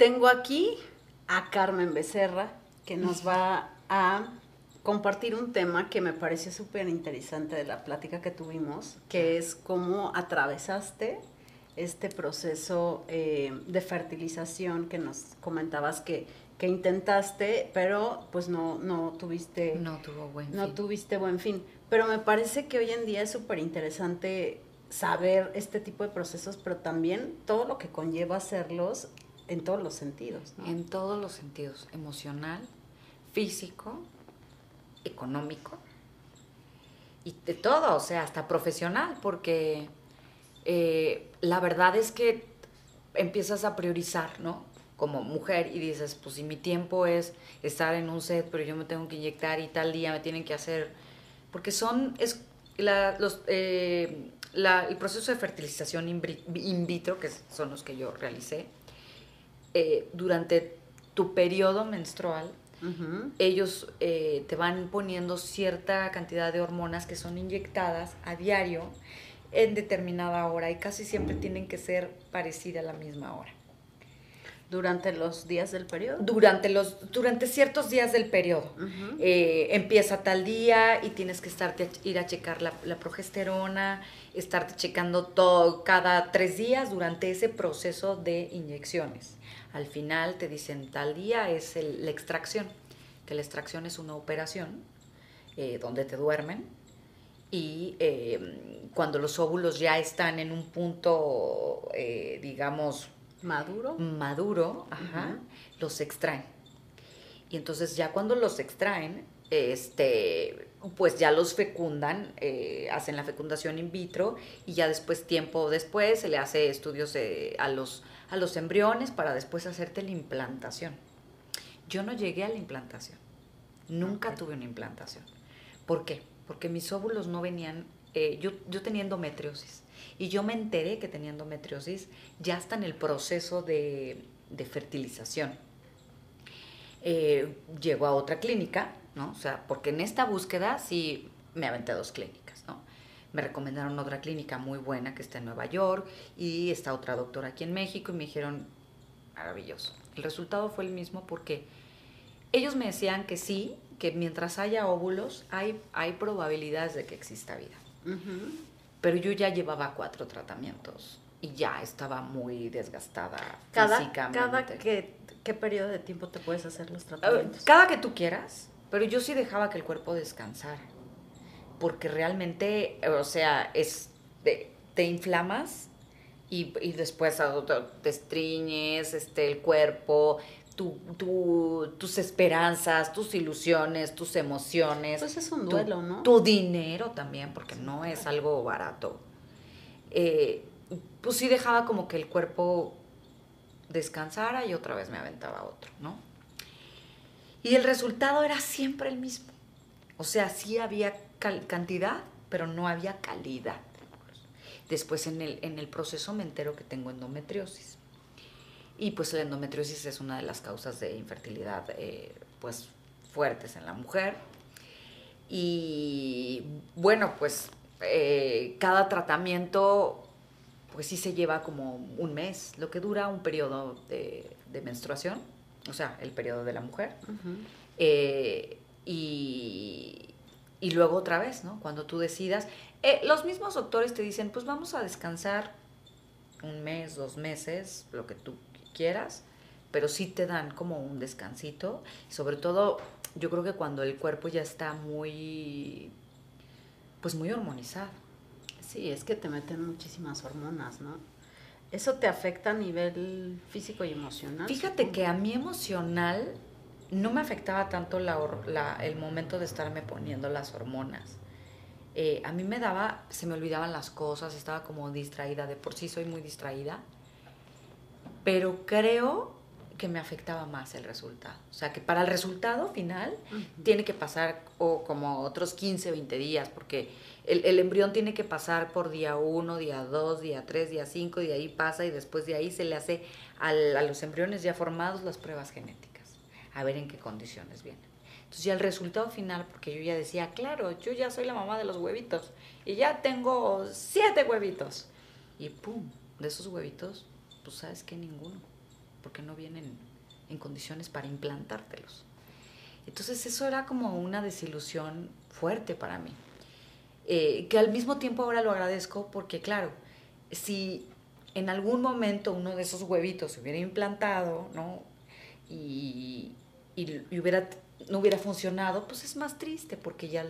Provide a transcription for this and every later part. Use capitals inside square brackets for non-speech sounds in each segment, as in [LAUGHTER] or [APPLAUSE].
tengo aquí a Carmen Becerra, que nos va a compartir un tema que me pareció súper interesante de la plática que tuvimos, que es cómo atravesaste este proceso eh, de fertilización que nos comentabas que, que intentaste, pero pues no, no tuviste... No tuvo buen no tuviste buen fin. Pero me parece que hoy en día es súper interesante saber este tipo de procesos, pero también todo lo que conlleva hacerlos en todos los sentidos. En todos los sentidos, emocional, físico, económico y de todo, o sea, hasta profesional, porque eh, la verdad es que empiezas a priorizar, ¿no? Como mujer y dices, pues si mi tiempo es estar en un set, pero yo me tengo que inyectar y tal día me tienen que hacer, porque son, es los, eh, el proceso de fertilización in vitro, que son los que yo realicé, eh, durante tu periodo menstrual, ellos eh, te van poniendo cierta cantidad de hormonas que son inyectadas a diario en determinada hora y casi siempre tienen que ser parecidas a la misma hora. ¿Durante los días del periodo? Durante, los, durante ciertos días del periodo. Eh, empieza tal día y tienes que estarte ir a checar la, progesterona, estarte checando todo cada tres días durante ese proceso de inyecciones. Al final te dicen tal día es la extracción, que la extracción es una operación eh, donde te duermen y eh, cuando los óvulos ya están en un punto, digamos, Maduro. Maduro, ajá, los extraen. Y entonces ya cuando los extraen, este, pues ya los fecundan, eh, hacen la fecundación in vitro y ya después, tiempo después, se le hace estudios eh, a, los, a los embriones para después hacerte la implantación. Yo no llegué a la implantación, nunca tuve una implantación. ¿Por qué? Porque mis óvulos no venían, eh, yo, yo tenía endometriosis y yo me enteré que tenía endometriosis ya está en el proceso de, fertilización. Eh, llego a otra clínica, ¿no? O sea, porque en esta búsqueda sí me aventé a dos clínicas, ¿no? Me recomendaron otra clínica muy buena que está en Nueva York y está otra doctora aquí en México y me dijeron, maravilloso. El resultado fue el mismo porque ellos me decían que sí, que mientras haya óvulos hay, hay probabilidades de que exista vida. Pero yo ya llevaba cuatro tratamientos y ya estaba muy desgastada cada, físicamente. ¿Cada qué, qué periodo de tiempo te puedes hacer los tratamientos? Cada que tú quieras, pero yo sí dejaba que el cuerpo descansara. Porque realmente, o sea, es te inflamas y, y después te estriñes este, el cuerpo, tus esperanzas, tus ilusiones, tus emociones. Pues es un duelo, ¿no? Tu dinero también, porque no es algo barato. Eh, pues sí dejaba como que el cuerpo descansara y otra vez me aventaba otro, ¿no? Y el resultado era siempre el mismo. O sea, sí había cantidad, pero no había calidad. Después en el, en el proceso me entero que tengo endometriosis. Y pues la endometriosis es una de las causas de infertilidad eh, pues fuertes en la mujer. Y bueno, pues eh, cada tratamiento pues sí se lleva como un mes, lo que dura un periodo de, menstruación, o sea, el periodo de la mujer. Eh, y, y, luego otra vez, ¿no? Cuando tú decidas, los mismos doctores te dicen, pues vamos a descansar un mes, dos meses, lo que tú quieras, pero sí te dan como un descansito. Sobre todo, yo creo que cuando el cuerpo ya está muy, pues muy hormonizado. Sí, es que te meten muchísimas hormonas, ¿no? ¿Eso te afecta a nivel físico y emocional? Fíjate que a mí emocional no me afectaba tanto la, el momento de estarme poniendo las hormonas. Eh, a mí me daba, se me olvidaban las cosas, estaba como distraída, de por sí soy muy distraída pero creo que me afectaba más el resultado. O sea, que para el resultado final tiene que pasar o como otros 15, 20 días, porque el, embrión tiene que pasar por día 1, día 2, día 3, día 5, y ahí pasa y después de ahí se le hace a los embriones ya formados las pruebas genéticas, a ver en qué condiciones vienen. Entonces ya el resultado final, porque yo ya decía, claro, yo ya soy la mamá de los huevitos y ya tengo siete huevitos. Y pum, de esos huevitos pues sabes que ninguno. porque no vienen en condiciones para implantártelos. Entonces eso era como una desilusión fuerte para mí. Eh, que al mismo tiempo ahora lo agradezco porque, claro, si en algún momento uno de esos huevitos se hubiera implantado, ¿no? Y, y, hubiera, no hubiera funcionado, pues es más triste porque ya,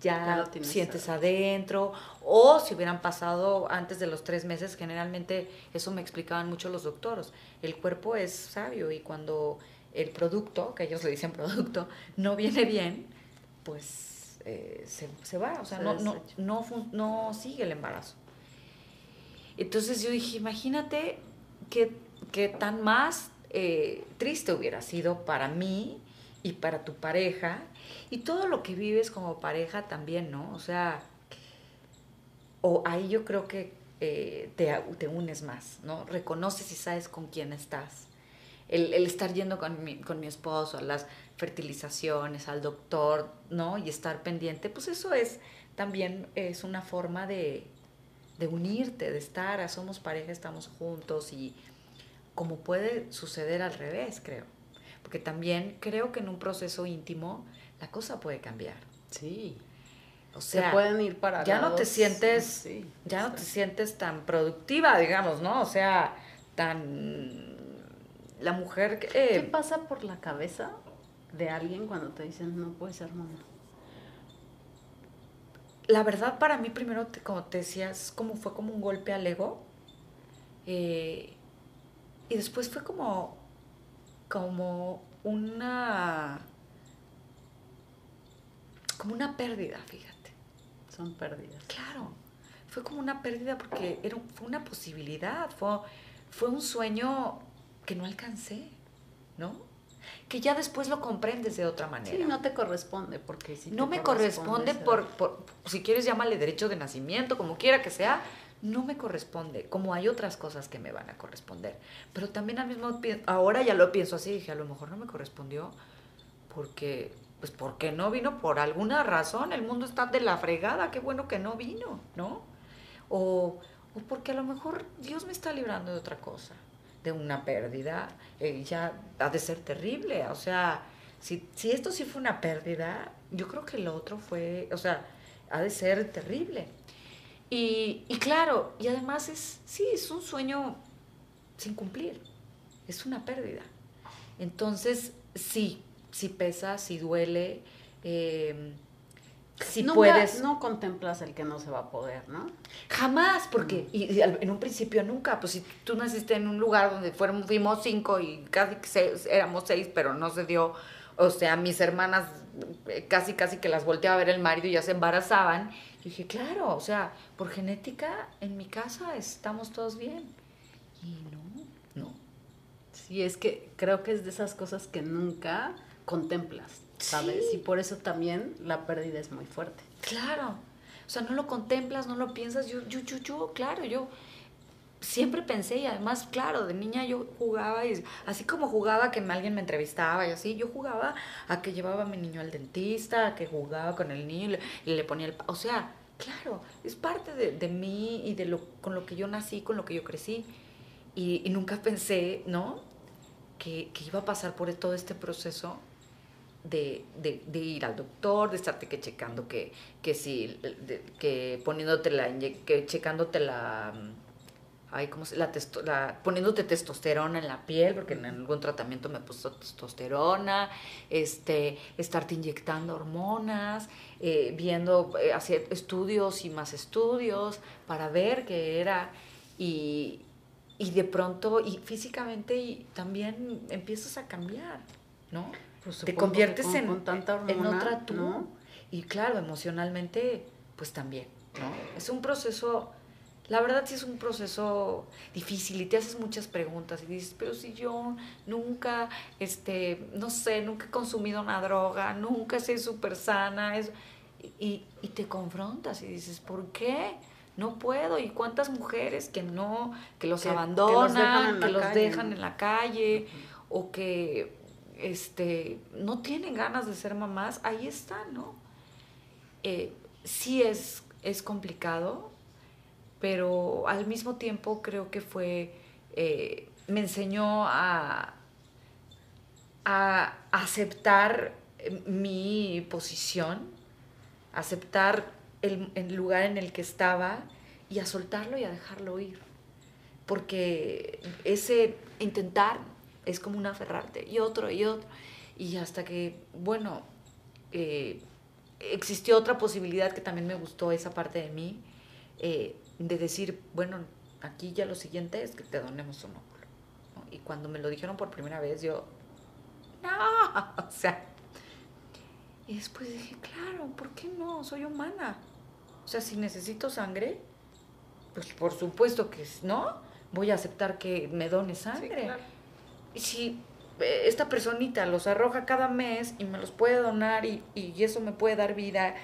ya, sientes adentro. O si hubieran pasado antes de los tres meses, generalmente eso me explicaban mucho los doctores. El cuerpo es sabio y cuando el producto, que ellos le dicen producto, [LAUGHS] no viene bien, pues eh, se, se, va, o sea, no, no, no, no, sigue el embarazo. Entonces yo dije, imagínate qué, qué tan más eh, triste hubiera sido para mí y para tu pareja y todo lo que vives como pareja también, ¿no? O sea, o ahí yo creo que eh, te, te, unes más, ¿no? Reconoces y sabes con quién estás. El, el estar yendo con mi, con mi esposo a las fertilizaciones, al doctor, ¿no? Y estar pendiente, pues eso es también es una forma de, de unirte, de estar, somos pareja, estamos juntos y como puede suceder al revés, creo. Porque también creo que en un proceso íntimo la cosa puede cambiar. Sí. O sea, pueden ir para ya no te sientes ya no te sientes tan productiva, digamos, ¿no? O sea, tan la mujer que ¿Qué pasa por la cabeza de alguien cuando te dicen no puedes ser mamá? La verdad para mí primero, como te decías, como fue como un golpe al ego. Eh, y después fue como, como una, como una pérdida, fíjate. Son pérdidas. Claro, fue como una pérdida porque era, fue una posibilidad, fue, fue un sueño que no alcancé, ¿no? Que ya después lo comprendes de otra manera. Sí, no te corresponde, porque si No me corresponde por, por, si quieres llámale derecho de nacimiento, como quiera que sea, no me corresponde, como hay otras cosas que me van a corresponder. Pero también al mismo tiempo, ahora ya lo pienso así, dije, a lo mejor no me correspondió porque, pues porque no vino por alguna razón, el mundo está de la fregada, qué bueno que no vino, ¿no? O, o porque a lo mejor Dios me está librando de otra cosa, de una pérdida, eh, ya ha de ser terrible, o sea, si, si esto sí fue una pérdida, yo creo que lo otro fue, o sea, ha de ser terrible. Y, claro, y además es, sí, es un sueño sin cumplir, es una pérdida. Entonces, sí, sí pesa, sí duele, eh, si puedes... No contemplas el que no se va a poder, ¿no? Jamás, porque y, en un principio nunca, pues si tú naciste en un lugar donde fueron, fuimos cinco y casi seis, éramos seis, pero no se dio, o sea, mis hermanas eh, casi, casi que las volteaba a ver el marido y ya se embarazaban, dije, claro, o sea, por genética en mi casa estamos todos bien. Y no, no. Sí, es que creo que es de esas cosas que nunca contemplas, ¿sabes? Y por eso también la pérdida es muy fuerte. Claro. O sea, no lo contemplas, no lo piensas. Yo, yo, yo, yo, claro, yo siempre pensé y además, claro, de niña yo jugaba y así como jugaba que alguien me entrevistaba y así, yo jugaba a que llevaba a mi niño al dentista, a que jugaba con el niño y le, ponía el... O sea, claro, es parte de, de, mí y de lo con lo que yo nací, con lo que yo crecí. Y, nunca pensé, ¿no? Que, que, iba a pasar por todo este proceso de, de, de, ir al doctor, de estarte que checando que, que si, que poniéndote la, que checándote la ay, ¿cómo se, la, la, poniéndote testosterona en la piel, porque en algún tratamiento me puso testosterona, este, estarte inyectando hormonas, eh, viendo, eh, hacer estudios y más estudios para ver qué era, y, y de pronto, y físicamente y también empiezas a cambiar, ¿no? Pues Te conviertes en, en otra tú. Y claro, emocionalmente, pues también, ¿no? Es un proceso la verdad sí es un proceso difícil y te haces muchas preguntas y dices, pero si yo nunca, este, no sé, nunca he consumido una droga, nunca soy súper sana, y, y, te confrontas y dices, ¿por qué? No puedo. ¿Y cuántas mujeres que no, que los abandonan, que los dejan en la calle, o que este, no tienen ganas de ser mamás? Ahí están, ¿no? Eh, sí es, es complicado, pero al mismo tiempo creo que fue eh, me enseñó a, a aceptar mi posición, aceptar el, el, lugar en el que estaba y a soltarlo y a dejarlo ir. Porque ese intentar es como un aferrarte y otro y otro. Y hasta que, bueno, eh, existió otra posibilidad que también me gustó esa parte de mí, eh, de decir, bueno, aquí ya lo siguiente es que te donemos un óvulo. Y cuando me lo dijeron por primera vez, yo, no, [LAUGHS] o sea, y después dije, claro, ¿por qué no? Soy humana. O sea, si necesito sangre, pues por supuesto que no, voy a aceptar que me done sangre. Si eh, esta personita los arroja cada mes y me los puede donar y, y eso me puede dar vida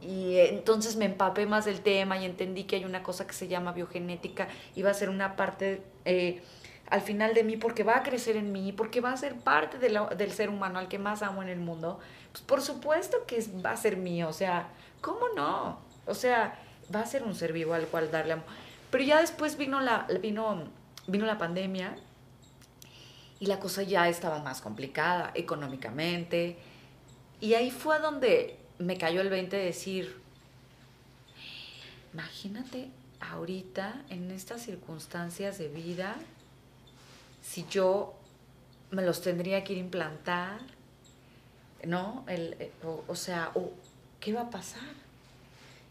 y entonces me empapé más del tema y entendí que hay una cosa que se llama biogenética y va a ser una parte eh, al final de mí porque va a crecer en mí, porque va a ser parte del ser humano al que más amo en el mundo, pues por supuesto que va a ser mío, o sea, ¿cómo no? O sea, va a ser un ser vivo al cual darle amor. Pero ya después vino la, vino, vino la pandemia y la cosa ya estaba más complicada económicamente. Y ahí fue donde me cayó el 20 de decir, imagínate ahorita en estas circunstancias de vida, si yo me los tendría que ir a implantar, ¿no? El, eh, o, sea, ¿qué va a pasar?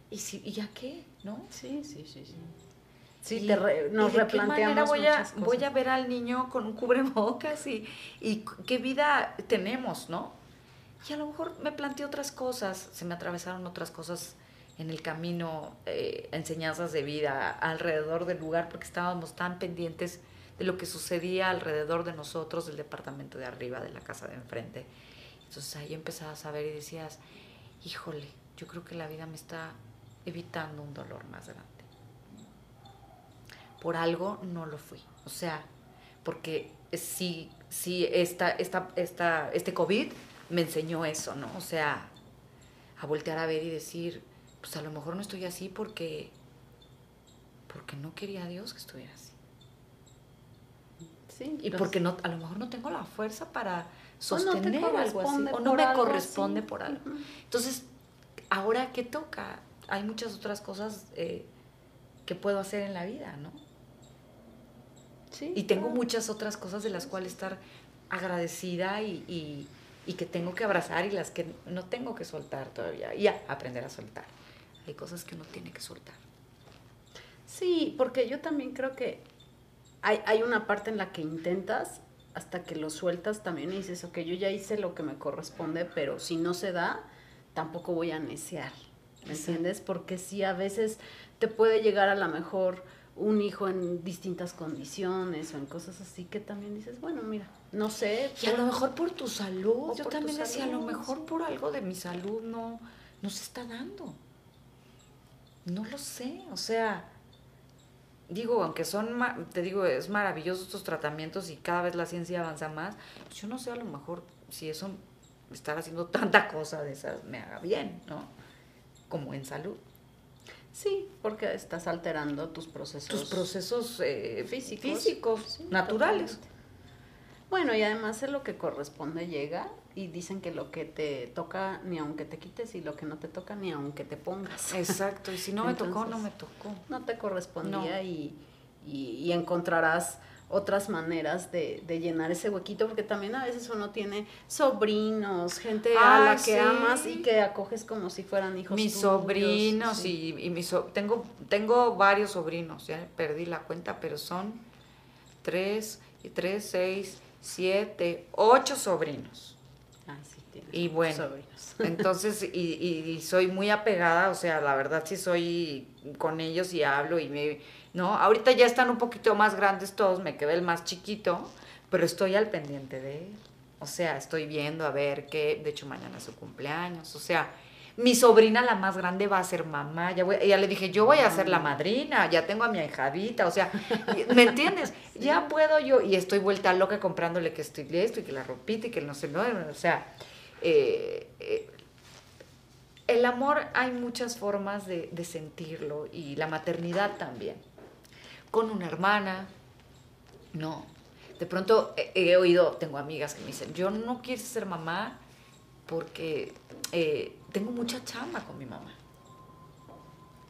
¿Y, si, ¿Y ya qué? ¿No? Sí, sí, sí, sí. Sí, nos replanteamos voy a, voy a ver al niño con un cubrebocas y, y qué vida tenemos, ¿no? Y a lo mejor me planteé otras cosas, se me atravesaron otras cosas en el camino, eh, enseñanzas de vida alrededor del lugar, porque estábamos tan pendientes de lo que sucedía alrededor de nosotros, del departamento de arriba, de la casa de enfrente. Entonces ahí empezabas a ver y decías, híjole, yo creo que la vida me está evitando un dolor más grande. Por algo no lo fui. O sea, porque si, si esta, esta, esta, este COVID me enseñó eso, ¿no? O sea, a voltear a ver y decir, pues a lo mejor no estoy así porque, porque no quería a Dios que estuviera así. Sí, y porque no, a lo mejor no tengo la fuerza para sostener algo así, o no me corresponde por algo. Entonces, ahora qué toca, hay muchas otras cosas eh, que puedo hacer en la vida, ¿no? Sí, y tengo muchas otras cosas de las cuales estar agradecida y, y que tengo que abrazar y las que no tengo que soltar todavía. Y aprender a soltar. Hay cosas que uno tiene que soltar. Sí, porque yo también creo que hay, hay una parte en la que intentas hasta que lo sueltas también y dices, ok, yo ya hice lo que me corresponde, pero si no se da, tampoco voy a necear. ¿Me entiendes? Porque si a veces te puede llegar a lo mejor un hijo en distintas condiciones o en cosas así que también dices, bueno, mira, no sé. Y a lo mejor por tu salud. Yo también decía, a lo mejor por algo de mi salud no, no se está dando. No lo sé, o sea, digo, aunque son, te digo, es maravilloso estos tratamientos y cada vez la ciencia avanza más, pues yo no sé a lo mejor si eso, estar haciendo tanta cosa de esas me haga bien, ¿no? Como en salud. Sí, porque estás alterando tus procesos. Tus procesos eh, físicos, físicos naturales. Bueno, y además es lo que corresponde llega y dicen que lo que te toca ni aunque te quites y lo que no te toca ni aunque te pongas. [LAUGHS] Exacto, y si no me tocó, no me tocó. No te correspondía Y, y encontrarás otras maneras de, llenar ese huequito, porque también a veces uno tiene sobrinos, gente a la que amas y que acoges como si fueran hijos Mis sobrinos y, y mis tengo, tengo varios sobrinos, ya perdí la cuenta, pero son tres, y tres, seis, siete, ocho sobrinos. sí, y bueno, sobrinos. [LAUGHS] entonces, y, y soy muy apegada, o sea, la verdad sí soy con ellos y hablo y me ¿no? Ahorita ya están un poquito más grandes todos, me quedé el más chiquito, pero estoy al pendiente de él. O sea, estoy viendo a ver qué, de hecho mañana es su cumpleaños, o sea, mi sobrina la más grande va a ser mamá, ya, voy, ya le dije, yo voy a ser la madrina, ya tengo a mi ahijadita, o sea, [LAUGHS] ¿me entiendes? Ya puedo yo, y estoy vuelta loca comprándole que estoy esto y que la ropita y que no sé, no, o sea, eh, eh, el amor hay muchas formas de sentirlo y la maternidad también con una hermana, no, De pronto he, oído, tengo amigas que me dicen, yo no quiero ser mamá porque eh, tengo mucha chamba con mi mamá.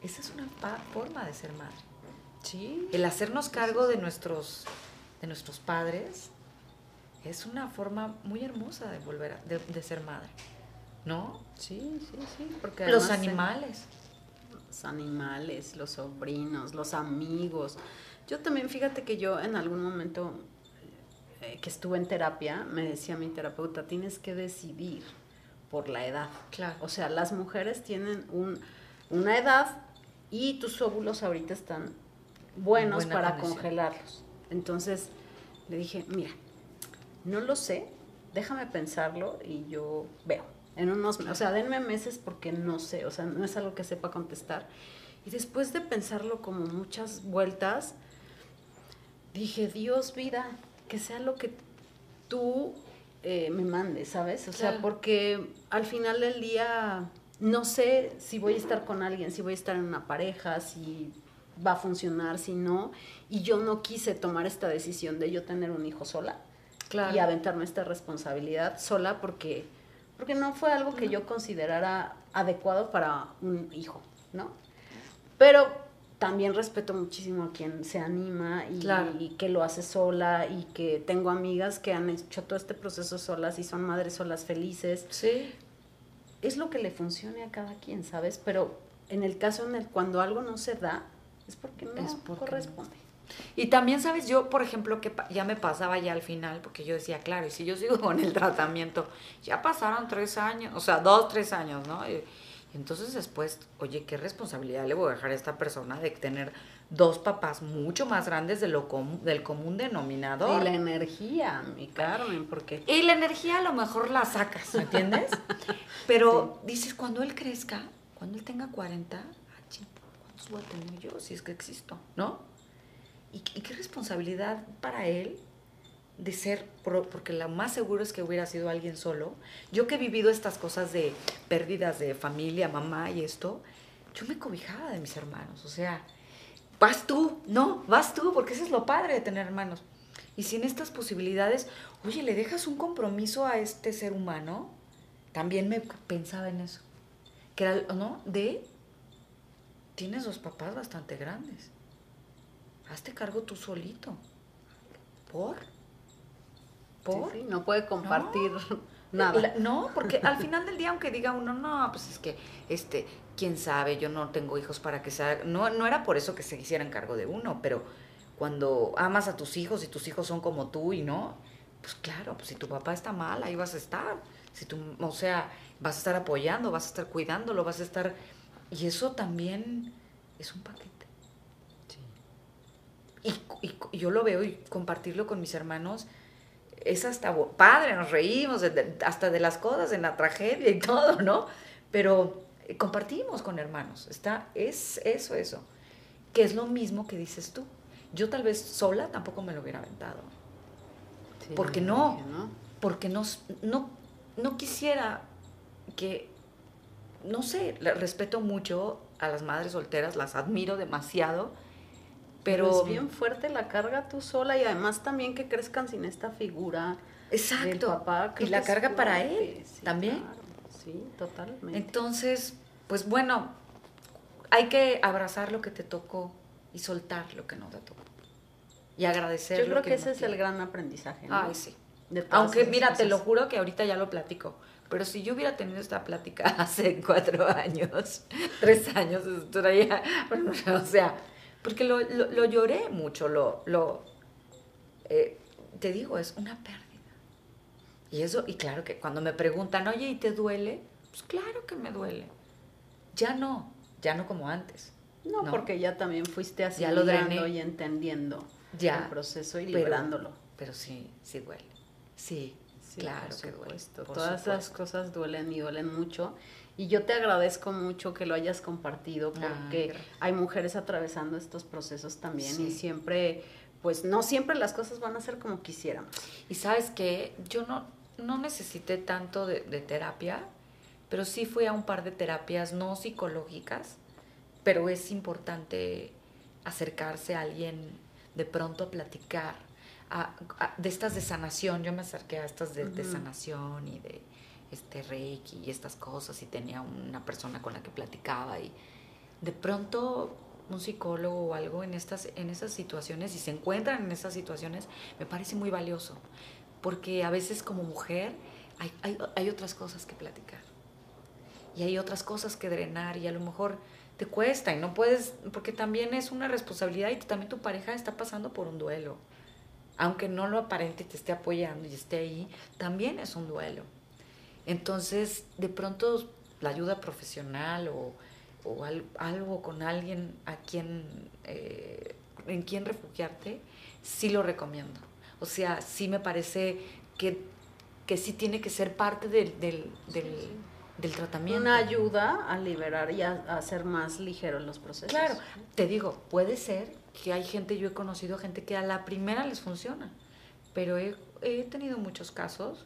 Esa es una forma de ser madre. Sí. El hacernos cargo de nuestros, de nuestros padres es una forma muy hermosa de volver a, de, ser madre. ¿No? Sí, sí, sí. Porque los animales. Los animales, los sobrinos, los amigos. Yo también, fíjate que yo en algún momento eh, que estuve en terapia, me decía mi terapeuta, tienes que decidir por la edad. Claro. O sea, las mujeres tienen un, una edad y tus óvulos ahorita están buenos para congelarlos. Entonces le dije, mira, no lo sé, déjame pensarlo y yo veo. En unos, o sea, denme meses porque no sé, o sea, no es algo que sepa contestar. Y después de pensarlo como muchas vueltas, dije, Dios, vida, que sea lo que tú eh, me mandes, ¿sabes? O sea, porque al final del día no sé si voy a estar con alguien, si voy a estar en una pareja, si va a funcionar, si no. Y yo no quise tomar esta decisión de yo tener un hijo sola y aventarme esta responsabilidad sola porque, porque no fue algo que yo considerara adecuado para un hijo, ¿no? Pero también respeto muchísimo a quien se anima y, y, que lo hace sola y que tengo amigas que han hecho todo este proceso solas y son madres solas felices. Sí. Es lo que le funcione a cada quien, ¿sabes? Pero en el caso en el cuando algo no se da, es porque no corresponde. Y también, ¿sabes? Yo, por ejemplo, que ya me pasaba ya al final, porque yo decía, claro, y si yo sigo [LAUGHS] con el tratamiento, ya pasaron tres años, o sea, dos, tres años, ¿no? Y, entonces después, oye, ¿qué responsabilidad le voy a dejar a esta persona de tener dos papás mucho más grandes de lo del común denominador? Y la energía, mi Carmen, porque... Y la energía a lo mejor la sacas, ¿me entiendes? [LAUGHS] Pero dices, cuando él crezca, cuando él tenga 40, ah, ¿cuántos voy a tener yo si es que existo? ¿No? ¿Y, qué responsabilidad para él de ser, porque lo más seguro es que hubiera sido alguien solo. Yo que he vivido estas cosas de pérdidas de familia, mamá y esto, yo me cobijaba de mis hermanos. O sea, vas tú, no, vas tú, porque eso es lo padre de tener hermanos. Y sin estas posibilidades, oye, le dejas un compromiso a este ser humano, también me pensaba en eso. Que era, ¿no? De, tienes dos papás bastante grandes hazte cargo tú solito. ¿Por? ¿Por? no puede compartir [LAUGHS] nada. no, porque al [LAUGHS] final del día, aunque diga uno, no, pues es que, este, quién sabe, yo no tengo hijos para que sea. No, no era por eso que se hicieran cargo de uno, pero cuando amas a tus hijos y tus hijos son como tú y no, pues claro, pues si tu papá está mal, ahí vas a estar. Si tú, o sea, vas a estar apoyando, vas a estar cuidándolo, vas a estar. Y eso también es un paquete y, yo lo veo y compartirlo con mis hermanos es hasta padre, nos reímos hasta de las cosas, en la tragedia y [LAUGHS] todo, ¿no? Pero eh, compartimos con hermanos, está, es eso, eso, que es lo mismo que dices tú. Yo tal vez sola tampoco me lo hubiera aventado. porque no, porque no, no, no quisiera que, no sé, respeto mucho a las madres solteras, las admiro demasiado, pero es bien fuerte la carga tú sola y además también que crezcan sin esta figura Exacto. papá. Y la carga para él también. Sí, totalmente. Entonces, pues bueno, hay que abrazar lo que te tocó y soltar lo que no te tocó. Y agradecer. Yo creo que, ese es el gran aprendizaje. Ay, sí. Aunque, mira, te lo juro que ahorita ya lo platico. Pero si yo hubiera tenido esta plática [LAUGHS] hace cuatro años, [LAUGHS] tres años, [LAUGHS] o sea, porque lo, lo, lloré mucho, lo, lo eh, te digo, es una pérdida. Y eso, y claro que cuando me preguntan, oye, ¿y te duele? Pues claro que me duele. Ya no, ya no como antes. No, porque ya también fuiste asimilando y entendiendo ya, el proceso y liberándolo. Pero sí, sí duele. Sí, claro que duele. Todas esas cosas duelen y duelen mucho. Y yo te agradezco mucho que lo hayas compartido porque hay mujeres atravesando estos procesos también y siempre, pues no siempre las cosas van a ser como quisiéramos. Y sabes que yo no, no necesité tanto de, terapia, pero sí fui a un par de terapias no psicológicas, pero es importante acercarse a alguien de pronto a platicar, de estas de sanación, yo me acerqué a estas de, de, sanación y de este reiki y estas cosas y tenía una persona con la que platicaba y de pronto un psicólogo o algo en estas en esas situaciones y se encuentran en esas situaciones me parece muy valioso porque a veces como mujer hay, hay, hay otras cosas que platicar y hay otras cosas que drenar y a lo mejor te cuesta y no puedes, porque también es una responsabilidad y también tu pareja está pasando por un duelo. Aunque no lo aparente te esté apoyando y esté ahí, también es un duelo. Entonces, de pronto, la ayuda profesional o, o algo con alguien a quien, eh, en quien refugiarte, sí lo recomiendo. O sea, sí me parece que, que sí tiene que ser parte del, del, del del tratamiento. Una ayuda a liberar y a, hacer más ligeros los procesos. Claro, te digo, puede ser que hay gente, yo he conocido gente que a la primera les funciona, pero he, he tenido muchos casos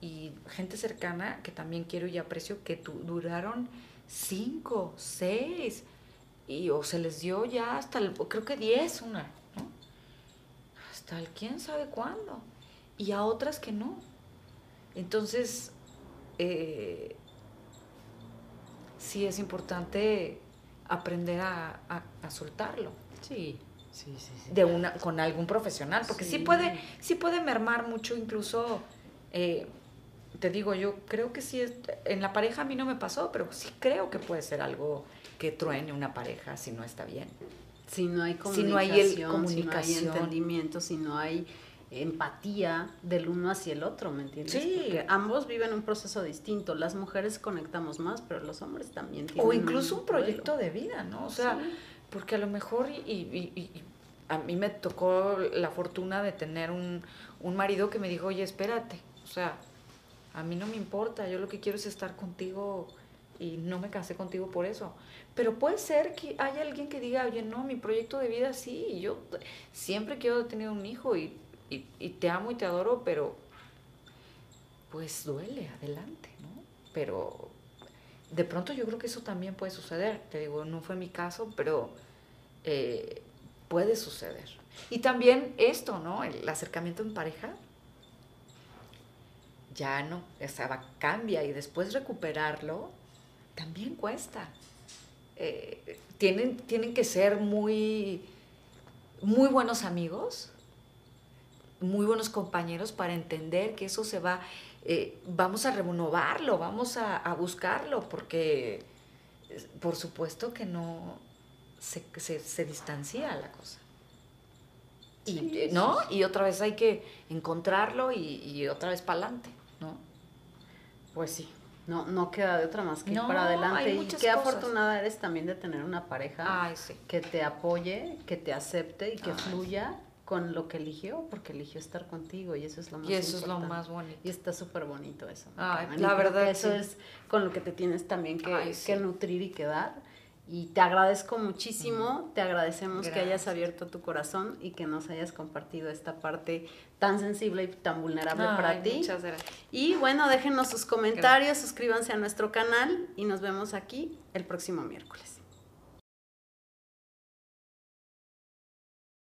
y gente cercana que también quiero y aprecio que duraron cinco, seis, y o se les dio ya hasta el, creo que diez una, ¿no? Hasta el quién sabe cuándo. Y a otras que no. Entonces, eh, sí es importante aprender a, soltarlo. Sí. Sí, sí, sí. De una, con algún profesional, porque sí, puede, sí puede mermar mucho, incluso, eh, te digo, yo creo que sí, es, en la pareja a mí no me pasó, pero sí creo que puede ser algo que truene una pareja si no está bien. Si no hay comunicación, si no hay, el, comunicación. Si no hay entendimiento, si no hay empatía del uno hacia el otro, ¿me entiendes? Sí. Porque ambos viven un proceso distinto. Las mujeres conectamos más, pero los hombres también tienen. O incluso un, proyecto de vida, ¿no? O sea, porque a lo mejor, y, a mí me tocó la fortuna de tener un, un marido que me dijo, oye, espérate, o sea, a mí no me importa, yo lo que quiero es estar contigo y no me casé contigo por eso. Pero puede ser que haya alguien que diga, oye, no, mi proyecto de vida sí, yo siempre quiero tener un hijo y y, te amo y te adoro, pero pues duele, adelante, ¿no? Pero de pronto yo creo que eso también puede suceder. Te digo, no fue mi caso, pero eh, puede suceder. Y también esto, ¿no? El acercamiento en pareja, ya no, o sea, cambia y después recuperarlo también cuesta. Eh, tienen, tienen que ser muy, muy buenos amigos muy buenos compañeros para entender que eso se va, eh, vamos a renovarlo, vamos a, buscarlo, porque por supuesto que no se, se, distancia la cosa. Y, ¿no? y otra vez hay que encontrarlo y, otra vez para adelante, ¿no? Pues sí, no, no queda de otra más que para adelante. Y qué afortunada eres también de tener una pareja que te apoye, que te acepte y que fluya con lo que eligió, porque eligió estar contigo y eso es lo más Y eso es lo más bonito. Y está súper bonito eso. la verdad. Eso es con lo que te tienes también que, que, nutrir y que dar. Y te agradezco muchísimo, te agradecemos que hayas abierto tu corazón y que nos hayas compartido esta parte tan sensible y tan vulnerable para ti. Muchas gracias. Y bueno, déjenos sus comentarios, suscríbanse a nuestro canal y nos vemos aquí el próximo miércoles.